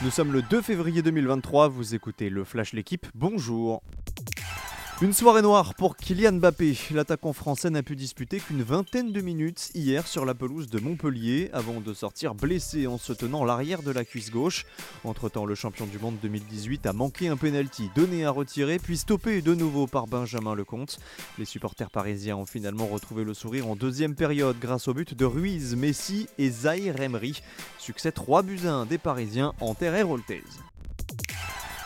Nous sommes le 2 février 2023, vous écoutez le Flash L'équipe, bonjour une soirée noire pour Kylian Mbappé. L'attaquant français n'a pu disputer qu'une vingtaine de minutes hier sur la pelouse de Montpellier avant de sortir blessé en se tenant l'arrière de la cuisse gauche. Entre-temps, le champion du monde 2018 a manqué un penalty donné à retirer puis stoppé de nouveau par Benjamin Lecomte. Les supporters parisiens ont finalement retrouvé le sourire en deuxième période grâce au but de Ruiz, Messi et Zahir Emery. Succès 3 buts 1 des Parisiens en terre héroltaise.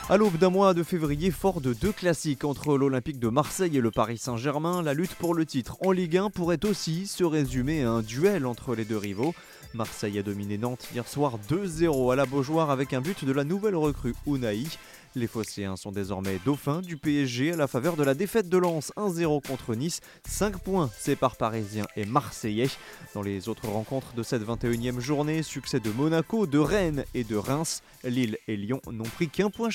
À l'aube d'un mois de février fort de deux classiques entre l'Olympique de Marseille et le Paris Saint-Germain, la lutte pour le titre en Ligue 1 pourrait aussi se résumer à un duel entre les deux rivaux. Marseille a dominé Nantes hier soir 2-0 à la Beaujoire avec un but de la nouvelle recrue Unai. Les Phocéens sont désormais dauphins du PSG à la faveur de la défaite de Lens 1-0 contre Nice. 5 points séparent Parisiens et Marseillais. Dans les autres rencontres de cette 21e journée, succès de Monaco, de Rennes et de Reims. Lille et Lyon n'ont pris qu'un point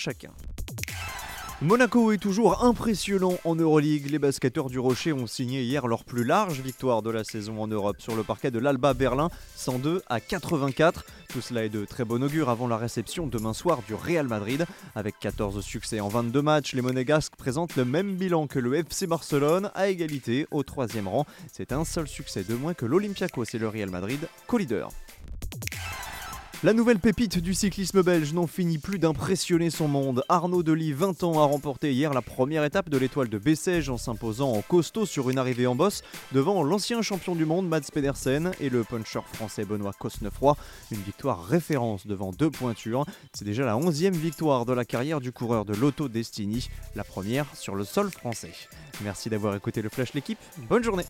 Monaco est toujours impressionnant en Euroleague. Les basketteurs du Rocher ont signé hier leur plus large victoire de la saison en Europe sur le parquet de l'Alba Berlin, 102 à 84. Tout cela est de très bon augure avant la réception demain soir du Real Madrid. Avec 14 succès en 22 matchs, les Monégasques présentent le même bilan que le FC Barcelone à égalité au troisième rang. C'est un seul succès de moins que l'Olympiakos et le Real Madrid, co-leader. La nouvelle pépite du cyclisme belge n'en finit plus d'impressionner son monde. Arnaud Delis, 20 ans, a remporté hier la première étape de l'étoile de Bessèges en s'imposant en costaud sur une arrivée en bosse devant l'ancien champion du monde Mads Pedersen et le puncher français Benoît Cosnefroy. Une victoire référence devant deux pointures. C'est déjà la 11e victoire de la carrière du coureur de l'Auto Destiny, la première sur le sol français. Merci d'avoir écouté le Flash l'équipe. Bonne journée